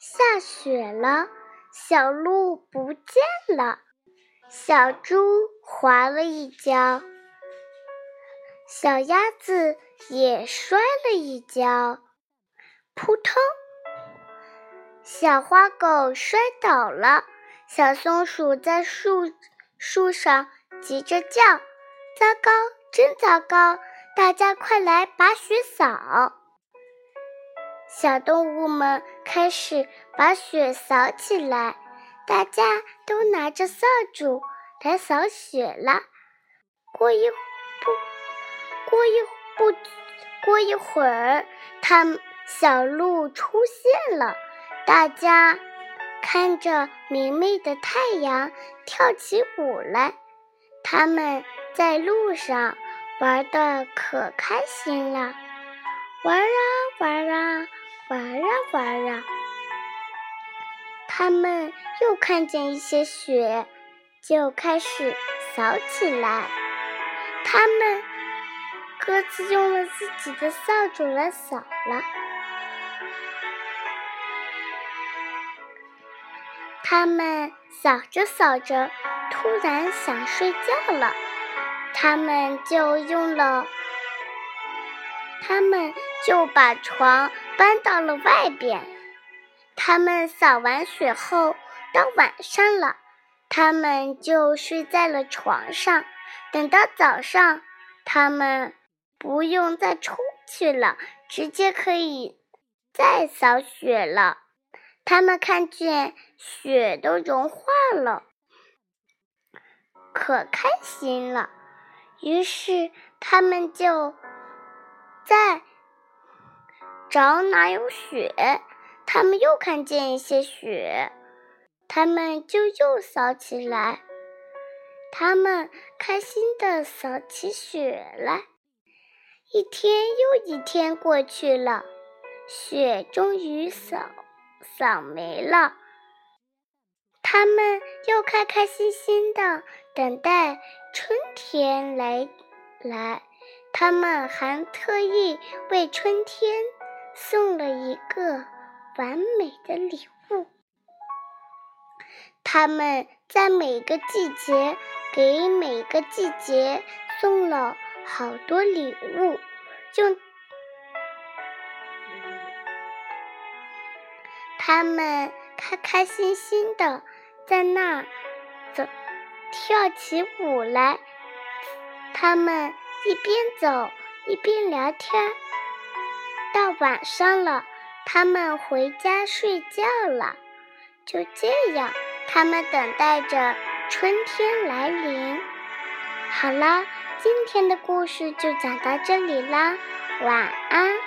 下雪了，小鹿不见了，小猪滑了一跤，小鸭子也摔了一跤，扑通！小花狗摔倒了，小松鼠在树树上急着叫：“糟糕，真糟糕！大家快来把雪扫！”小动物们开始把雪扫起来，大家都拿着扫帚来扫雪了。过一不，过一不，过一会儿，它小鹿出现了。大家看着明媚的太阳，跳起舞来。他们在路上玩的可开心了，他们又看见一些雪，就开始扫起来。他们各自用了自己的扫帚来扫了。他们扫着扫着，突然想睡觉了，他们就用了，他们就把床。搬到了外边。他们扫完雪后，到晚上了，他们就睡在了床上。等到早上，他们不用再出去了，直接可以再扫雪了。他们看见雪都融化了，可开心了。于是他们就在。找哪有雪？他们又看见一些雪，他们就又扫起来。他们开心的扫起雪来。一天又一天过去了，雪终于扫扫没了。他们又开开心心的等待春天来来。他们还特意为春天。送了一个完美的礼物。他们在每个季节给每个季节送了好多礼物，就他们开开心心的在那儿走，跳起舞来。他们一边走一边聊天。到晚上了，他们回家睡觉了。就这样，他们等待着春天来临。好了，今天的故事就讲到这里啦，晚安。